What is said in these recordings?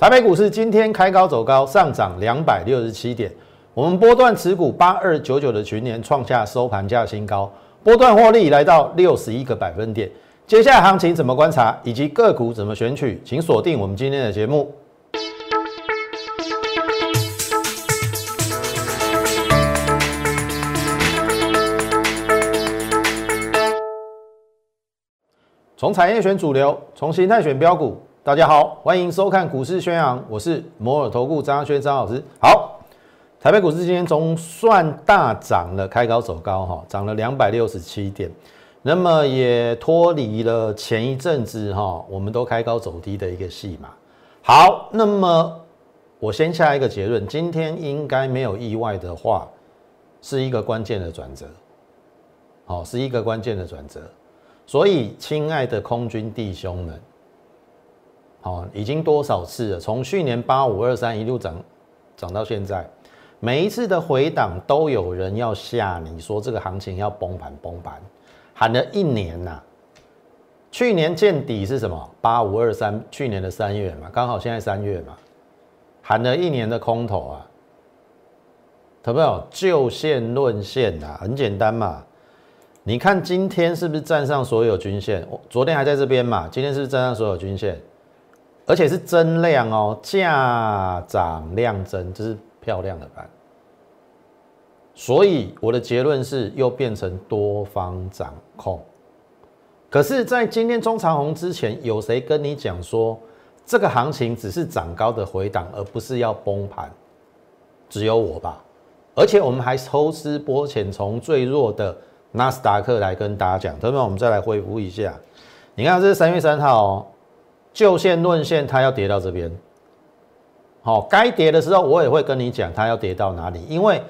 台北股市今天开高走高，上涨两百六十七点。我们波段持股八二九九的群年创下收盘价新高，波段获利来到六十一个百分点。接下来行情怎么观察，以及个股怎么选取，请锁定我们今天的节目。从产业选主流，从形态选标股。大家好，欢迎收看股市宣扬，我是摩尔投顾张轩张老师。好，台北股市今天总算大涨了，开高走高哈，涨了两百六十七点，那么也脱离了前一阵子哈，我们都开高走低的一个戏码。好，那么我先下一个结论，今天应该没有意外的话，是一个关键的转折，好，是一个关键的转折。所以，亲爱的空军弟兄们，好，已经多少次了？从去年八五二三一路涨涨到现在，每一次的回档都有人要吓你说这个行情要崩盘崩盘，喊了一年呐。去年见底是什么？八五二三，去年的三月嘛，刚好现在三月嘛，喊了一年的空头啊，有没有？就线论线呐，很简单嘛。你看今天是不是站上所有均线？我昨天还在这边嘛？今天是不是站上所有均线？而且是增量哦，价涨量增，这是漂亮的盘。所以我的结论是又变成多方掌控。可是，在今天中长红之前，有谁跟你讲说这个行情只是涨高的回档，而不是要崩盘？只有我吧。而且我们还抽丝剥茧，从最弱的。纳斯达克来跟大家讲，同学们，我们再来恢复一下。你看，这是三月三号哦，就线论线，它要跌到这边。好，该跌的时候，我也会跟你讲，它要跌到哪里。因为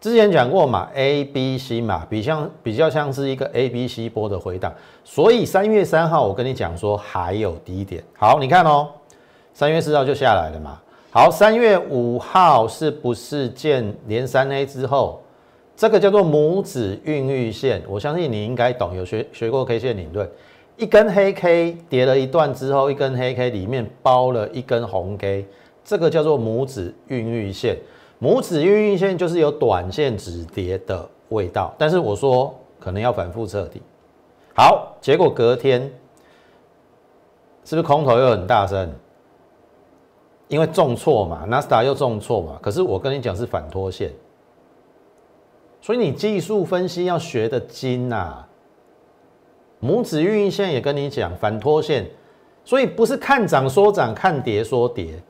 之前讲过嘛，A、B、C 嘛，比像比较像是一个 A、B、C 波的回档。所以三月三号，我跟你讲说还有低点。好，你看哦，三月四号就下来了嘛。好，三月五号是不是见连三 A 之后？这个叫做拇指孕育线，我相信你应该懂，有学学过 K 线理论。一根黑 K 跌了一段之后，一根黑 K 里面包了一根红 K，这个叫做拇指孕育线。拇指孕育线就是有短线止跌的味道，但是我说可能要反复彻底。好，结果隔天是不是空头又很大声？因为重挫嘛，纳斯达又重挫嘛。可是我跟你讲是反拖线。所以你技术分析要学的精呐，拇指运线也跟你讲反拖线，所以不是看涨说涨，看跌说跌，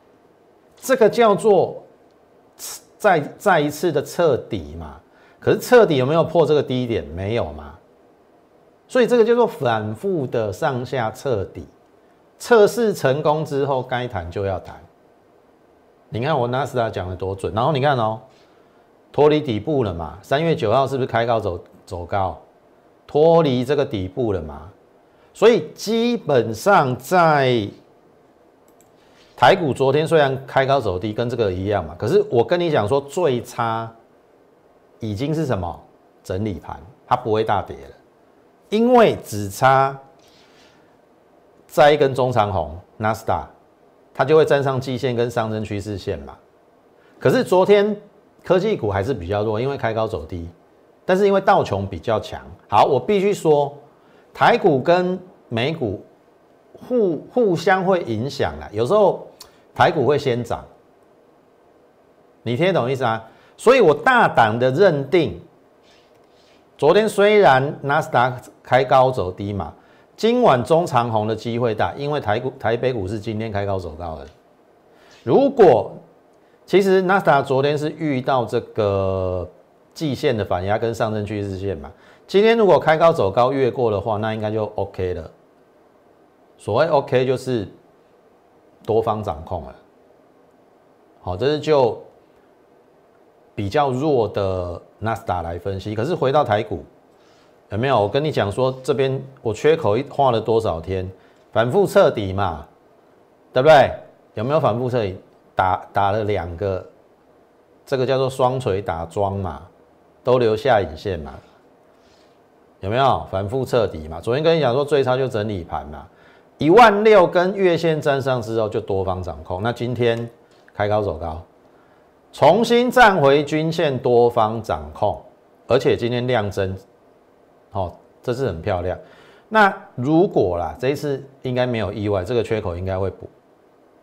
这个叫做再再一次的彻底嘛。可是彻底有没有破这个低点？没有嘛。所以这个叫做反复的上下彻底，测试成功之后该谈就要谈。你看我纳斯达讲的多准，然后你看哦。脱离底部了嘛？三月九号是不是开高走走高？脱离这个底部了嘛？所以基本上在台股昨天虽然开高走低，跟这个一样嘛，可是我跟你讲说最差已经是什么整理盘，它不会大跌了，因为只差再一根中长红纳斯达，它就会站上季线跟上升趋势线嘛。可是昨天。科技股还是比较弱，因为开高走低，但是因为道琼比较强。好，我必须说，台股跟美股互互相会影响啊。有时候台股会先涨，你听得懂意思啊？所以我大胆的认定，昨天虽然纳斯达开高走低嘛，今晚中长红的机会大，因为台股台北股是今天开高走高的。如果其实纳斯达昨天是遇到这个季线的反压跟上升趋势线嘛，今天如果开高走高越过的话，那应该就 OK 了。所谓 OK 就是多方掌控了。好，这是就比较弱的纳斯达来分析。可是回到台股，有没有？我跟你讲说，这边我缺口一画了多少天，反复彻底嘛，对不对？有没有反复彻底？打打了两个，这个叫做双锤打桩嘛，都留下影线嘛，有没有？反复彻底嘛？昨天跟你讲说最差就整理盘嘛，一万六跟月线站上之后就多方掌控，那今天开高走高，重新站回均线多方掌控，而且今天量增，哦，这是很漂亮。那如果啦，这一次应该没有意外，这个缺口应该会补。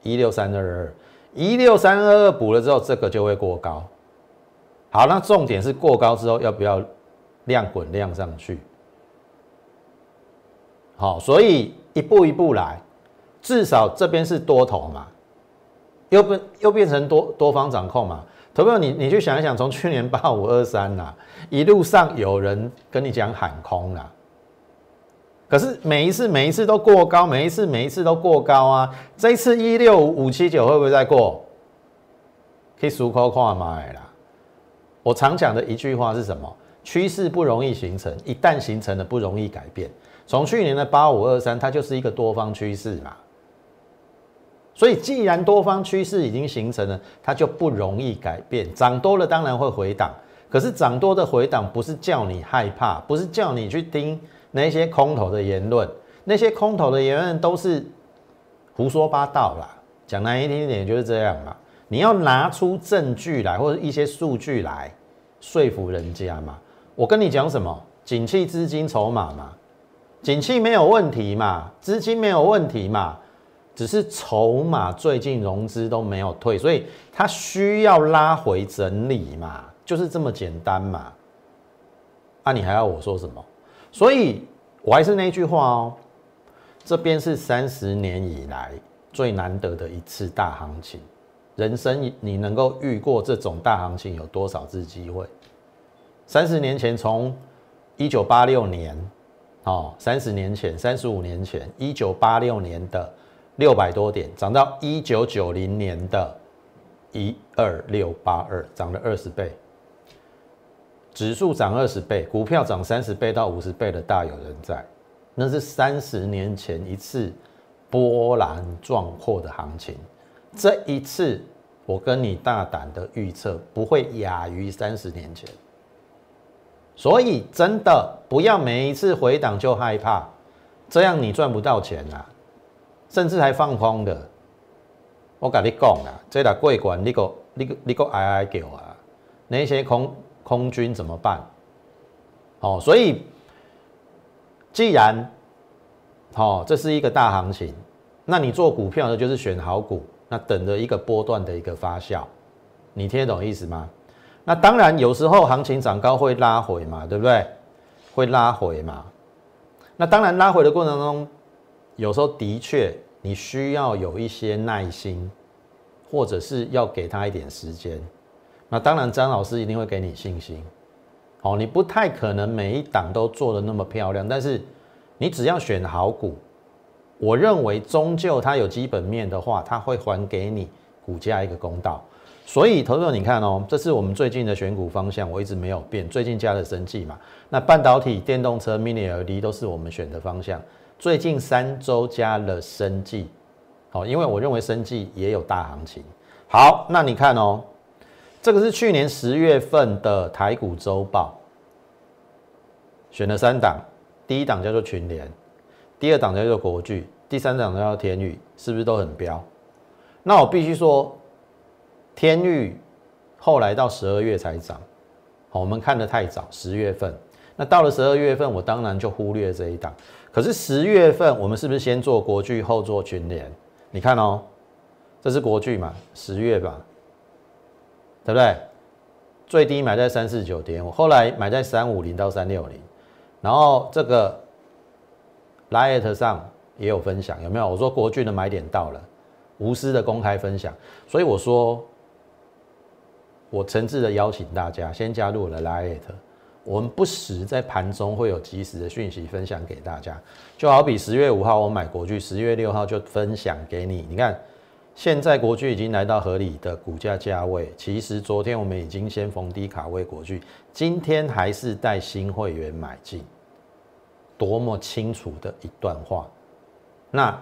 一六三二二，一六三二二补了之后，这个就会过高。好，那重点是过高之后要不要量滚量上去？好，所以一步一步来，至少这边是多头嘛，又变又变成多多方掌控嘛。投票你你去想一想，从去年八五二三呐，一路上有人跟你讲喊空啦。可是每一次每一次都过高，每一次每一次都过高啊！这一次一六五七九会不会再过？可以数口看买啦。我常讲的一句话是什么？趋势不容易形成，一旦形成了不容易改变。从去年的八五二三，它就是一个多方趋势嘛。所以既然多方趋势已经形成了，它就不容易改变。涨多了当然会回档，可是涨多的回档不是叫你害怕，不是叫你去听。那些空头的言论，那些空头的言论都是胡说八道啦。讲难听一点就是这样嘛。你要拿出证据来，或者一些数据来说服人家嘛。我跟你讲什么？景气资金筹码嘛，景气没有问题嘛，资金没有问题嘛，只是筹码最近融资都没有退，所以它需要拉回整理嘛，就是这么简单嘛。那你还要我说什么？所以，我还是那句话哦，这边是三十年以来最难得的一次大行情。人生你能够遇过这种大行情有多少次机会？三十年前，从一九八六年，哦，三十年前，三十五年前，一九八六年的六百多点，涨到一九九零年的一二六八二，涨了二十倍。指数涨二十倍，股票涨三十倍到五十倍的大有人在，那是三十年前一次波澜壮阔的行情。这一次，我跟你大胆的预测，不会亚于三十年前。所以，真的不要每一次回档就害怕，这样你赚不到钱啊，甚至还放空的。我跟你讲啊，这来过关，你个你个你个哀哀叫啊，那些空。空军怎么办？哦，所以既然哦，这是一个大行情，那你做股票的就是选好股，那等着一个波段的一个发酵，你听得懂意思吗？那当然有时候行情涨高会拉回嘛，对不对？会拉回嘛？那当然拉回的过程中，有时候的确你需要有一些耐心，或者是要给他一点时间。那当然，张老师一定会给你信心。好，你不太可能每一档都做的那么漂亮，但是你只要选好股，我认为终究它有基本面的话，它会还给你股价一个公道。所以，投资者你看哦，这是我们最近的选股方向，我一直没有变。最近加了生技嘛，那半导体、电动车、Mini LED 都是我们选的方向。最近三周加了生技，好，因为我认为生技也有大行情。好，那你看哦。这个是去年十月份的台股周报，选了三档，第一档叫做群联，第二档叫做国巨，第三档叫做天宇，是不是都很标？那我必须说，天宇后来到十二月才涨，好，我们看的太早，十月份，那到了十二月份，我当然就忽略这一档。可是十月份我们是不是先做国巨，后做群联？你看哦，这是国巨嘛，十月吧。对不对？最低买在三四九点五，后来买在三五零到三六零，然后这个 Lite 上也有分享，有没有？我说国俊的买点到了，无私的公开分享，所以我说我诚挚的邀请大家先加入我的 Lite，我们不时在盘中会有及时的讯息分享给大家，就好比十月五号我买国巨，十月六号就分享给你，你看。现在国巨已经来到合理的股价价位。其实昨天我们已经先逢低卡位国巨，今天还是带新会员买进，多么清楚的一段话。那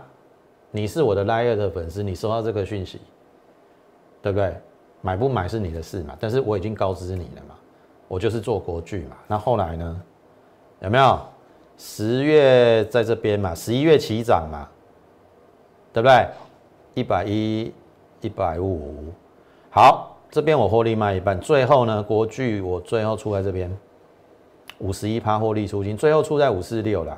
你是我的 l i e 的粉丝，你收到这个讯息，对不对？买不买是你的事嘛。但是我已经告知你了嘛，我就是做国巨嘛。那后来呢？有没有？十月在这边嘛，十一月起涨嘛。对不对？一百一、一百五，好，这边我获利卖一半，最后呢，国巨我最后出在这边，五十一趴获利出金，最后出在五四六啦，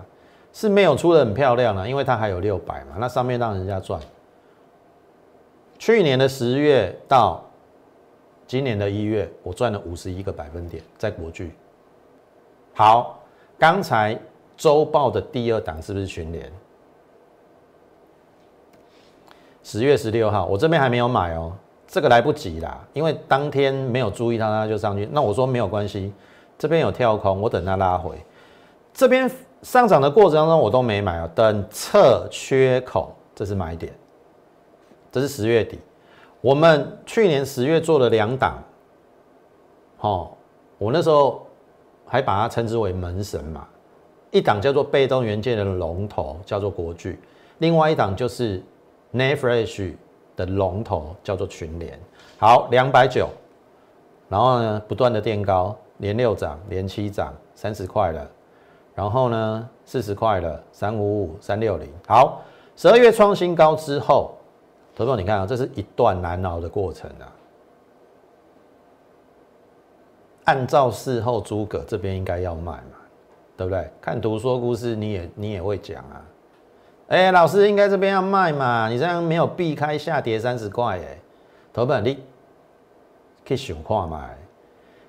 是没有出的很漂亮啦，因为它还有六百嘛，那上面让人家赚。去年的十月到今年的一月，我赚了五十一个百分点在国巨。好，刚才周报的第二档是不是群联？十月十六号，我这边还没有买哦，这个来不及啦，因为当天没有注意它，它就上去。那我说没有关系，这边有跳空，我等它拉回。这边上涨的过程当中，我都没买啊，等测缺口，这是买点。这是十月底，我们去年十月做了两档，好，我那时候还把它称之为门神嘛，一档叫做被动元件的龙头，叫做国巨，另外一档就是 Nefresh 的龙头，叫做群联。好，两百九，然后呢，不断的垫高，连六涨，连七涨，三十块了，然后呢，四十块了，三五五，三六零。好，十二月创新高之后。投资你看啊，这是一段难熬的过程啊。按照事后诸葛这边应该要卖嘛，对不对？看图说故事，你也你也会讲啊。哎，老师应该这边要卖嘛，你这样没有避开下跌三十块哎。投资你去想看嘛，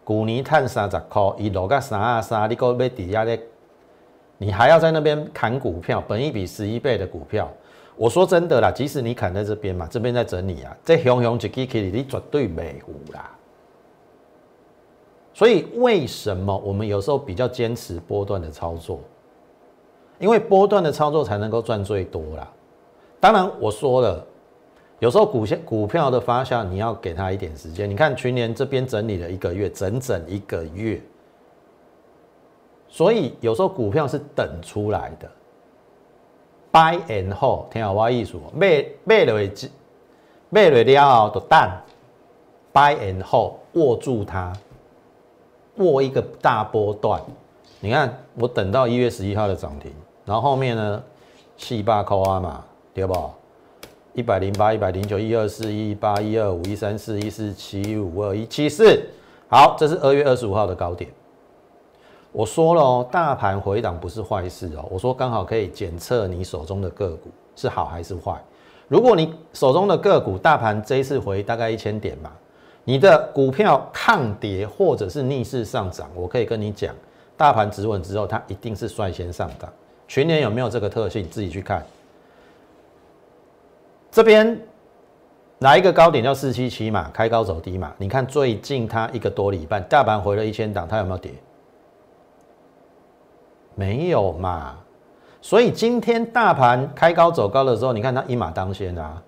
去年探三十块，一落到三啊三，你搁要抵押咧，你还要在那边砍股票，本一比十一倍的股票。我说真的啦，即使你砍在这边嘛，这边在整理啊，这熊熊一支 K 你绝对没糊啦。所以为什么我们有时候比较坚持波段的操作？因为波段的操作才能够赚最多啦。当然我说了，有时候股线股票的发酵，你要给他一点时间。你看去年这边整理了一个月，整整一个月，所以有时候股票是等出来的。buy and hold，听好我意思，买买了之，买了了后就等，buy and hold，握住它，握一个大波段。你看，我等到一月十一号的涨停，然后后面呢，七八扣啊嘛，对不？一百零八、一百零九、一二四、一八、一二五、一三四、一四七五二一七四，好，这是二月二十五号的高点。我说了哦，大盘回档不是坏事哦。我说刚好可以检测你手中的个股是好还是坏。如果你手中的个股大盘这一次回大概一千点嘛，你的股票抗跌或者是逆势上涨，我可以跟你讲，大盘止稳之后，它一定是率先上涨。全年有没有这个特性，自己去看。这边哪一个高点叫四七七嘛，开高走低嘛。你看最近它一个多礼拜，大盘回了一千档，它有没有跌？没有嘛，所以今天大盘开高走高的时候，你看它一马当先啊，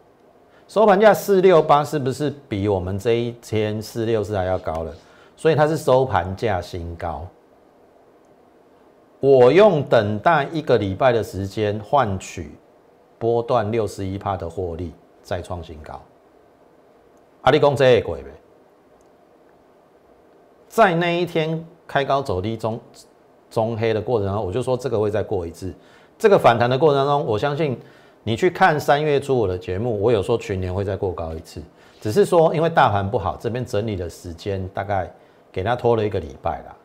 收盘价四六八是不是比我们这一天四六四还要高了？所以它是收盘价新高。我用等待一个礼拜的时间换取波段六十一帕的获利，再创新高。阿里公这也鬼呗，在那一天开高走低中。中黑的过程当中，我就说这个会再过一次。这个反弹的过程当中，我相信你去看三月初我的节目，我有说全年会再过高一次。只是说因为大盘不好，这边整理的时间大概给他拖了一个礼拜啦。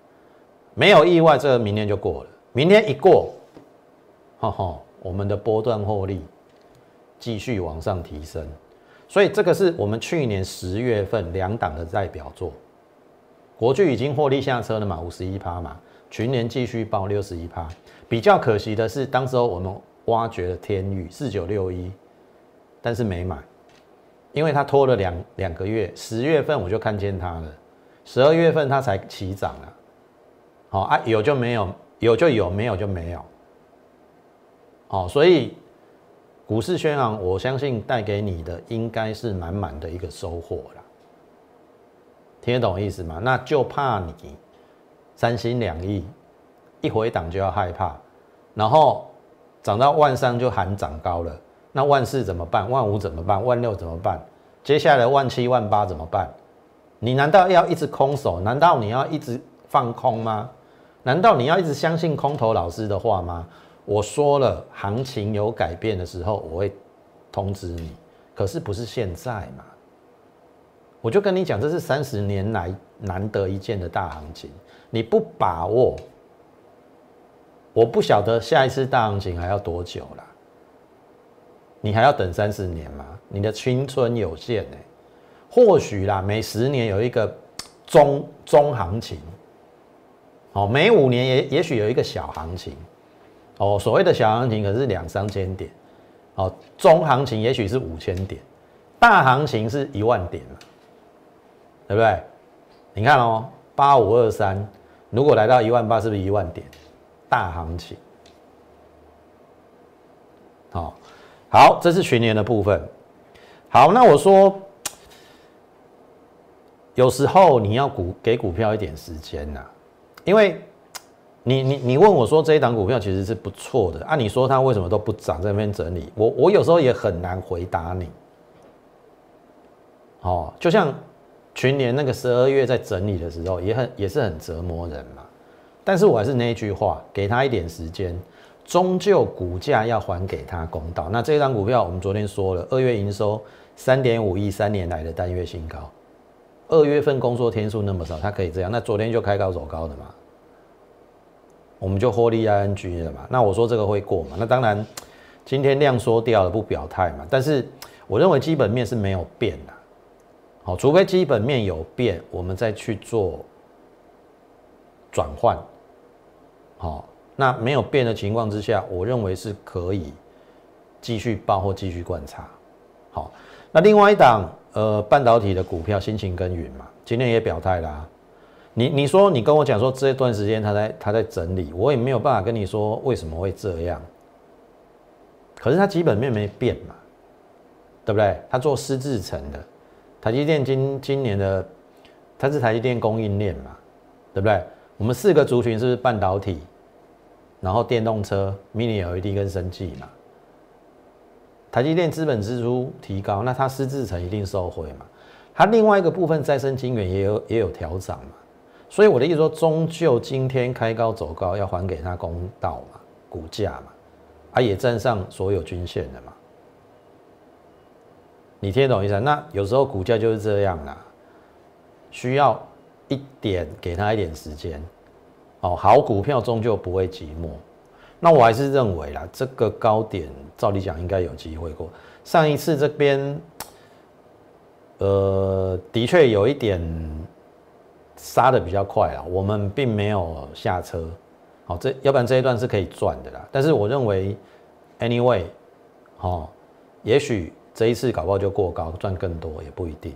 没有意外，这个明天就过了。明天一过，哈哈，我们的波段获利继续往上提升。所以这个是我们去年十月份两档的代表作。国巨已经获利下车了嘛，五十一趴嘛。群年继续报六十一趴，比较可惜的是，当时候我们挖掘了天宇四九六一，但是没买，因为它拖了两两个月，十月份我就看见它了，十二月份它才起涨了，好啊，有就没有，有就有，没有就没有，好，所以股市宣昂，我相信带给你的应该是满满的一个收获了，听得懂意思吗？那就怕你。三心两意，一回档就要害怕，然后涨到万三就喊涨高了，那万四怎么办？万五怎么办？万六怎么办？接下来万七万八怎么办？你难道要一直空手？难道你要一直放空吗？难道你要一直相信空头老师的话吗？我说了，行情有改变的时候，我会通知你，可是不是现在嘛？我就跟你讲，这是三十年来难得一见的大行情，你不把握，我不晓得下一次大行情还要多久了。你还要等三十年吗？你的青春有限呢。或许啦，每十年有一个 中中行情，哦，每五年也也许有一个小行情，哦，所谓的小行情可是两三千点，哦，中行情也许是五千点，大行情是一万点了，对不对？你看哦，八五二三，如果来到一万八，是不是一万点？大行情，好，好，这是全年的部分。好，那我说。有时候你要股给股票一点时间呐，因为你你你问我说这一档股票其实是不错的，按你说它为什么都不涨，在那边整理，我我有时候也很难回答你。哦，就像去年那个十二月在整理的时候，也很也是很折磨人嘛。但是我还是那句话，给他一点时间，终究股价要还给他公道。那这张股票我们昨天说了，二月营收三点五亿，三年来的单月新高。二月份工作天数那么少，它可以这样。那昨天就开高走高的嘛，我们就获利 ING 了嘛。那我说这个会过嘛？那当然，今天量缩掉了，不表态嘛。但是我认为基本面是没有变的，好，除非基本面有变，我们再去做转换。好，那没有变的情况之下，我认为是可以继续报或继续观察。好，那另外一档。呃，半导体的股票，辛勤耕耘嘛，今天也表态啦。你你说你跟我讲说这段时间他在他在整理，我也没有办法跟你说为什么会这样。可是它基本面没变嘛，对不对？它做湿制成的，台积电今今年的它是台积电供应链嘛，对不对？我们四个族群是是半导体，然后电动车、Mini LED 跟生技嘛。台积电资本支出提高，那它私自成一定受惠嘛？它另外一个部分再生晶圆也有也有调涨嘛？所以我的意思说，终究今天开高走高，要还给它公道嘛？股价嘛，啊也站上所有均线的嘛？你听懂意思？那有时候股价就是这样啦，需要一点给它一点时间，哦，好股票终究不会寂寞。那我还是认为啦，这个高点照理讲应该有机会过。上一次这边，呃，的确有一点杀的比较快啊，我们并没有下车。好，这要不然这一段是可以赚的啦。但是我认为，anyway，哦，也许这一次搞不好就过高，赚更多也不一定。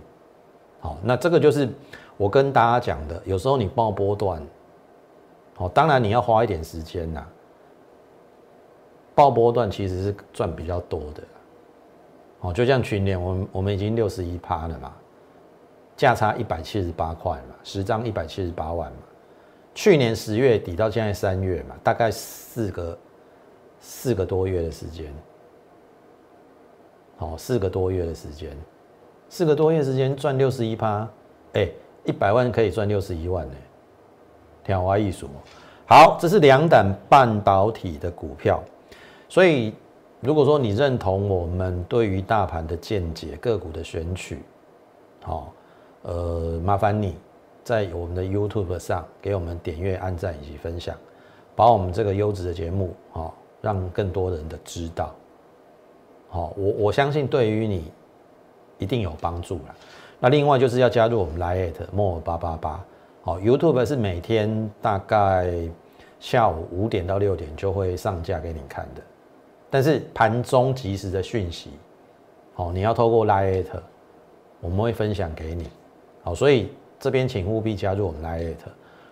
好，那这个就是我跟大家讲的，有时候你报波段，好，当然你要花一点时间呐。爆波段其实是赚比较多的，哦，就像去年我们我们已经六十一趴了嘛，价差一百七十八块嘛，十张一百七十八万嘛，去年十月底到现在三月嘛，大概四个四个多月的时间，好，四个多月的时间，四个多月时间赚六十一趴，哎，一百万可以赚六十一万呢，天花艺术，好，这是两档半导体的股票。所以，如果说你认同我们对于大盘的见解、个股的选取，好，呃，麻烦你在我们的 YouTube 上给我们点阅、按赞以及分享，把我们这个优质的节目，好，让更多人的知道，好，我我相信对于你一定有帮助了。那另外就是要加入我们 Lite More 八八八，好，YouTube 是每天大概下午五点到六点就会上架给你看的。但是盘中及时的讯息，好，你要透过 Lite，我们会分享给你，好，所以这边请务必加入我们 Lite，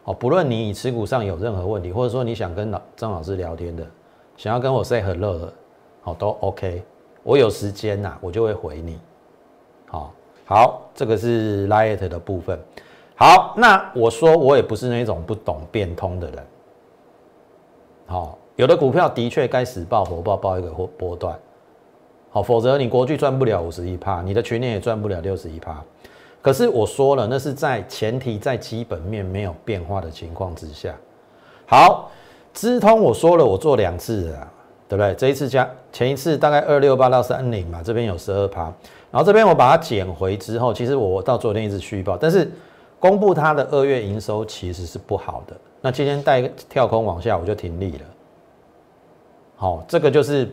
好，不论你持股上有任何问题，或者说你想跟老张老师聊天的，想要跟我 say hello 的，好，都 OK，我有时间呐，我就会回你，好，好，这个是 light 的部分，好，那我说我也不是那种不懂变通的人，好。有的股票的确该死爆火爆爆一个波波段，好，否则你国巨赚不了五十一趴，你的全年也赚不了六十一趴。可是我说了，那是在前提在基本面没有变化的情况之下。好，资通我说了，我做两次了，对不对？这一次加前一次大概二六八到三零嘛，这边有十二趴，然后这边我把它减回之后，其实我到昨天一直续报，但是公布它的二月营收其实是不好的。那今天带跳空往下，我就停利了。好，这个就是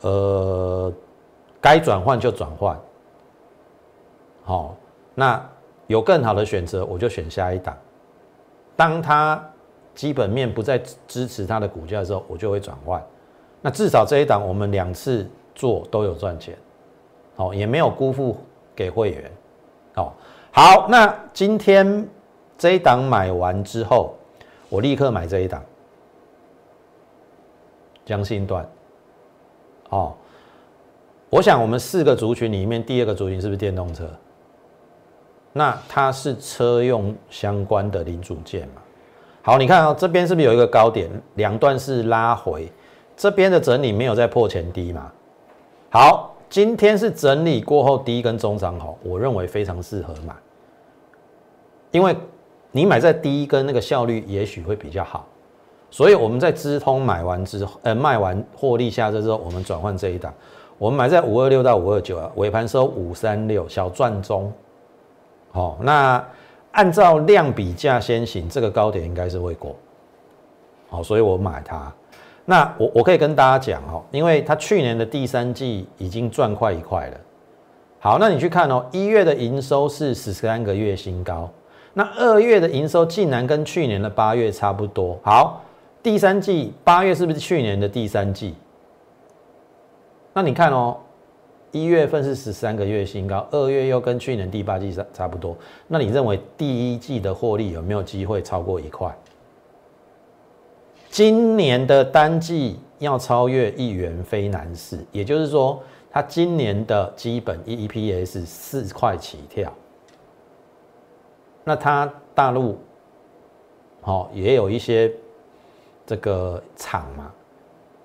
呃，该转换就转换。好，那有更好的选择，我就选下一档。当它基本面不再支持它的股价的时候，我就会转换。那至少这一档我们两次做都有赚钱，好，也没有辜负给会员。好，好，那今天这一档买完之后，我立刻买这一档，江信段。哦，我想我们四个族群里面，第二个族群是不是电动车？那它是车用相关的零组件嘛？好，你看啊，这边是不是有一个高点？两段是拉回，这边的整理没有在破前低嘛？好，今天是整理过后第一根中长好，我认为非常适合买，因为你买在第一根那个效率也许会比较好，所以我们在资通买完之后，呃，卖完获利下车之后，我们转换这一档，我们买在五二六到五二九啊，尾盘收五三六，小赚中。好，那按照量比价先行，这个高点应该是会过。好，所以我买它。那我我可以跟大家讲哦，因为它去年的第三季已经赚快一块了。好，那你去看哦，一月的营收是十三个月新高，那二月的营收竟然跟去年的八月差不多。好，第三季八月是不是去年的第三季？那你看哦。一月份是十三个月新高，二月又跟去年第八季差差不多。那你认为第一季的获利有没有机会超过一块？今年的单季要超越一元非难事，也就是说，它今年的基本 E E P S 四块起跳。那它大陆好也有一些这个厂嘛，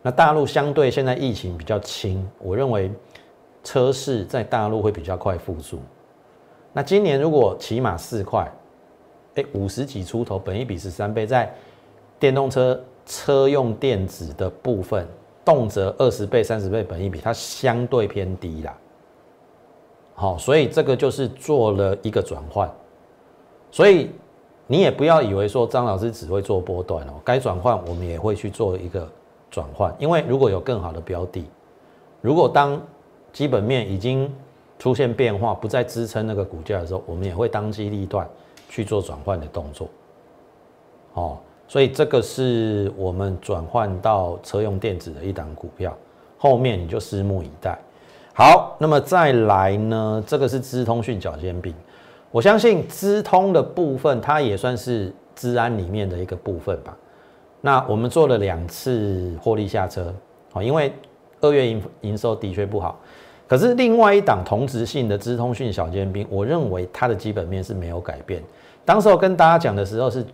那大陆相对现在疫情比较轻，我认为。车市在大陆会比较快复苏，那今年如果起码四块，哎，五十几出头，本一比十三倍，在电动车车用电子的部分，动辄二十倍、三十倍，本一比它相对偏低啦。好，所以这个就是做了一个转换，所以你也不要以为说张老师只会做波段哦，该转换我们也会去做一个转换，因为如果有更好的标的，如果当基本面已经出现变化，不再支撑那个股价的时候，我们也会当机立断去做转换的动作。哦，所以这个是我们转换到车用电子的一档股票，后面你就拭目以待。好，那么再来呢？这个是资通讯小尖兵，我相信资通的部分，它也算是资安里面的一个部分吧。那我们做了两次获利下车，好，因为二月营营收的确不好。可是另外一档同质性的资通讯小尖兵，我认为它的基本面是没有改变。当时候跟大家讲的时候是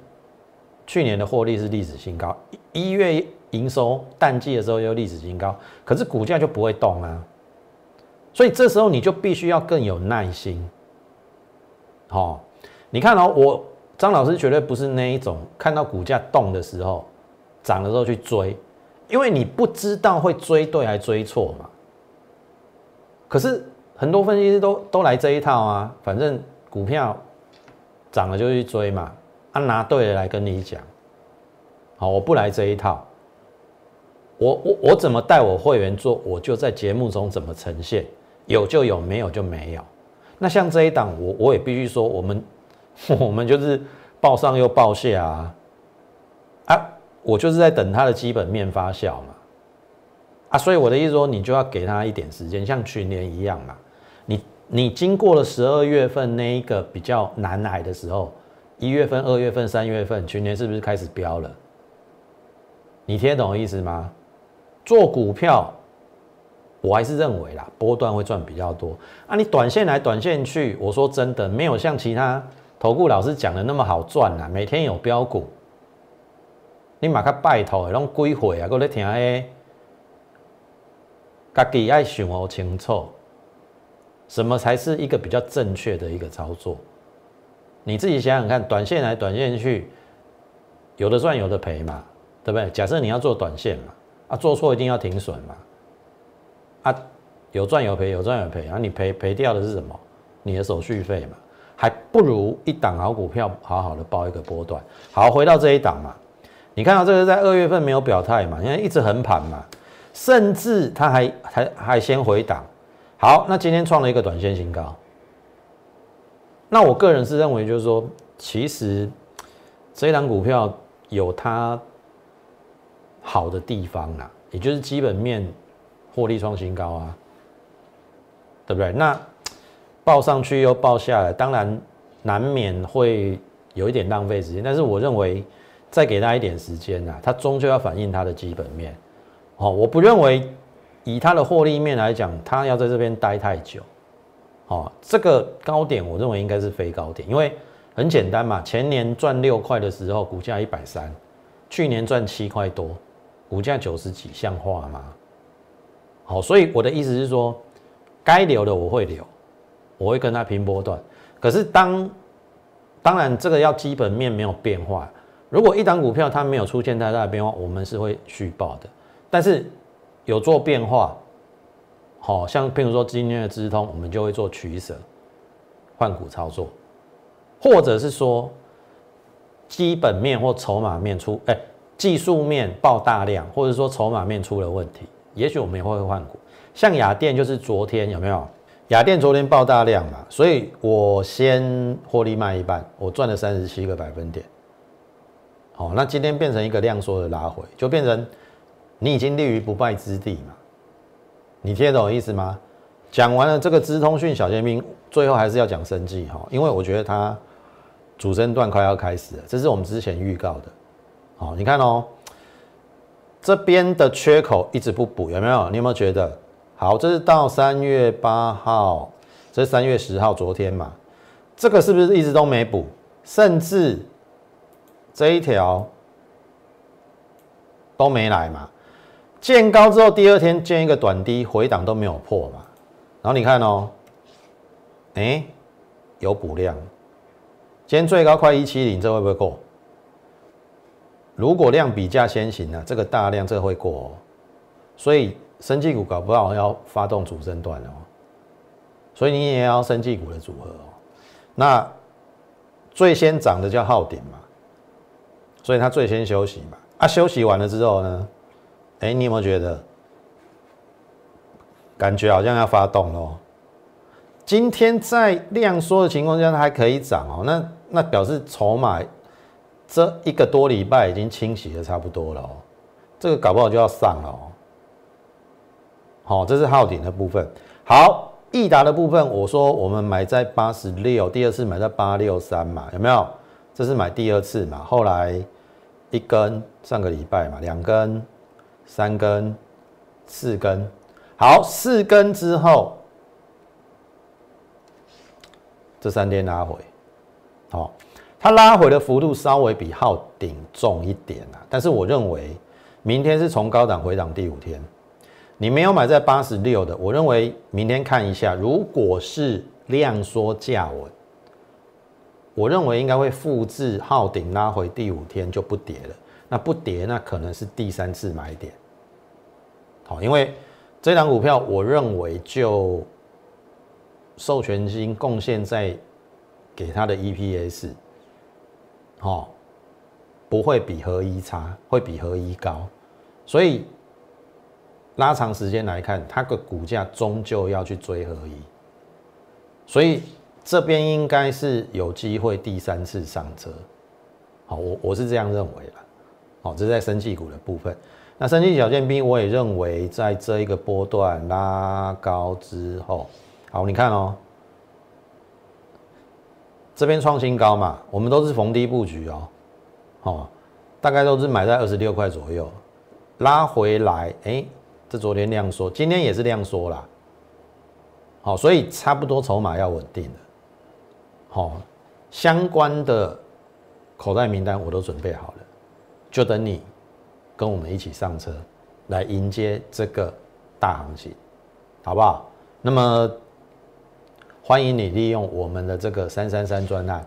去年的获利是历史新高，一月营收淡季的时候又历史新高，可是股价就不会动啊。所以这时候你就必须要更有耐心。好，你看哦，我张老师绝对不是那一种看到股价动的时候涨的时候去追，因为你不知道会追对还追错嘛。可是很多分析师都都来这一套啊，反正股票涨了就去追嘛，啊拿对了来跟你讲，好，我不来这一套，我我我怎么带我会员做，我就在节目中怎么呈现，有就有，没有就没有。那像这一档，我我也必须说，我们 我们就是报上又报下啊，啊，我就是在等它的基本面发酵嘛。啊，所以我的意思说，你就要给他一点时间，像去年一样嘛。你你经过了十二月份那一个比较难挨的时候，一月份、二月份、三月份，全年是不是开始飙了？你听得懂意思吗？做股票，我还是认为啦，波段会赚比较多。啊，你短线来短线去，我说真的，没有像其他投顾老师讲的那么好赚啦。每天有标股，你马克拜托，拢几回啊？搁咧听诶。自己爱想好清楚，什么才是一个比较正确的一个操作？你自己想想看，短线来短线去，有的赚有的赔嘛，对不对？假设你要做短线嘛，啊，做错一定要停损嘛，啊，有赚有赔，有赚有赔，啊，你赔赔掉的是什么？你的手续费嘛，还不如一档好股票好好的报一个波段。好，回到这一档嘛，你看到这个在二月份没有表态嘛，因为一直横盘嘛，甚至它还还还先回档。好，那今天创了一个短线新高。那我个人是认为，就是说，其实这一档股票有它好的地方啦，也就是基本面获利创新高啊，对不对？那报上去又报下来，当然难免会有一点浪费时间，但是我认为再给他一点时间啊，它终究要反映它的基本面。哦，我不认为。以它的获利面来讲，它要在这边待太久，哦，这个高点我认为应该是非高点，因为很简单嘛，前年赚六块的时候股价一百三，去年赚七块多，股价九十几，像话吗？好，所以我的意思是说，该留的我会留，我会跟他拼波段。可是当当然这个要基本面没有变化，如果一档股票它没有出现太大的变化，我们是会续报的，但是。有做变化，好像譬如说今天的资通，我们就会做取舍，换股操作，或者是说基本面或筹码面出，哎，技术面爆大量，或者说筹码面出了问题，也许我们也会换股。像雅电就是昨天有没有？雅电昨天爆大量嘛，所以我先获利卖一半，我赚了三十七个百分点。好，那今天变成一个量缩的拉回，就变成。你已经立于不败之地嘛？你听得懂意思吗？讲完了这个资通讯小尖兵，最后还是要讲生计哈，因为我觉得它主升段快要开始了，这是我们之前预告的。好，你看哦，这边的缺口一直不补，有没有？你有没有觉得？好，这是到三月八号，这是三月十号，昨天嘛，这个是不是一直都没补？甚至这一条都没来嘛？见高之后，第二天见一个短低回档都没有破嘛，然后你看哦，哎，有补量，今天最高快一七零，这会不会过？如果量比价先行呢，这个大量这会过哦，所以生技股搞不好要发动主升段哦，所以你也要生技股的组合哦，那最先涨的叫耗顶嘛，所以它最先休息嘛，啊，休息完了之后呢？哎，你有没有觉得感觉好像要发动喽？今天在量缩的情况下，它还可以涨哦。那那表示筹码这一个多礼拜已经清洗的差不多了哦。这个搞不好就要上了哦。好，这是昊鼎的部分。好，益达的部分，我说我们买在八十六，第二次买在八六三嘛，有没有？这是买第二次嘛？后来一根上个礼拜嘛，两根。三根、四根，好，四根之后，这三天拉回，好，它拉回的幅度稍微比号顶重一点啊，但是我认为明天是从高档回档第五天，你没有买在八十六的，我认为明天看一下，如果是量缩价稳，我认为应该会复制号顶拉回第五天就不跌了。那不跌，那可能是第三次买点。好，因为这档股票，我认为就授权金贡献在给它的 EPS，好，不会比合一差，会比合一高，所以拉长时间来看，它的股价终究要去追合一，所以这边应该是有机会第三次上车。好，我我是这样认为的。好，这是在生技股的部分。那生技小剑兵，我也认为在这一个波段拉高之后，好，你看哦，这边创新高嘛，我们都是逢低布局哦，好，大概都是买在二十六块左右，拉回来，哎，这昨天量缩，今天也是量缩啦，好，所以差不多筹码要稳定了，好，相关的口袋名单我都准备好了。就等你跟我们一起上车，来迎接这个大行情，好不好？那么欢迎你利用我们的这个三三三专案，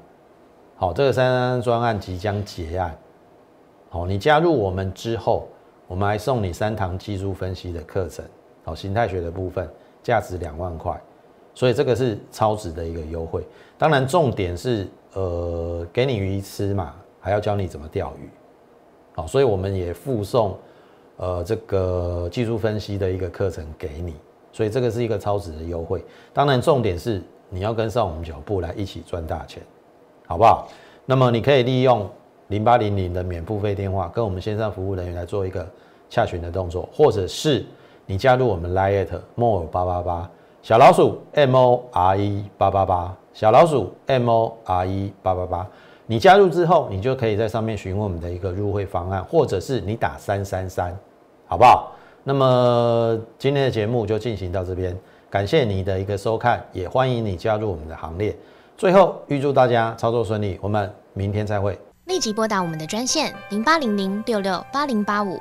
好，这个三三三专案即将结案，好，你加入我们之后，我们还送你三堂技术分析的课程，好，形态学的部分价值两万块，所以这个是超值的一个优惠。当然，重点是呃，给你鱼吃嘛，还要教你怎么钓鱼，好，所以我们也附送呃这个技术分析的一个课程给你，所以这个是一个超值的优惠。当然，重点是你要跟上我们脚步来一起赚大钱，好不好？那么你可以利用。零八零零的免付费电话，跟我们线上服务人员来做一个洽询的动作，或者是你加入我们 Lite More 八八八小老鼠 M O R E 八八八小老鼠 M O R E 八八八，你加入之后，你就可以在上面询问我们的一个入会方案，或者是你打三三三，好不好？那么今天的节目就进行到这边，感谢你的一个收看，也欢迎你加入我们的行列。最后预祝大家操作顺利，我们明天再会。立即拨打我们的专线零八零零六六八零八五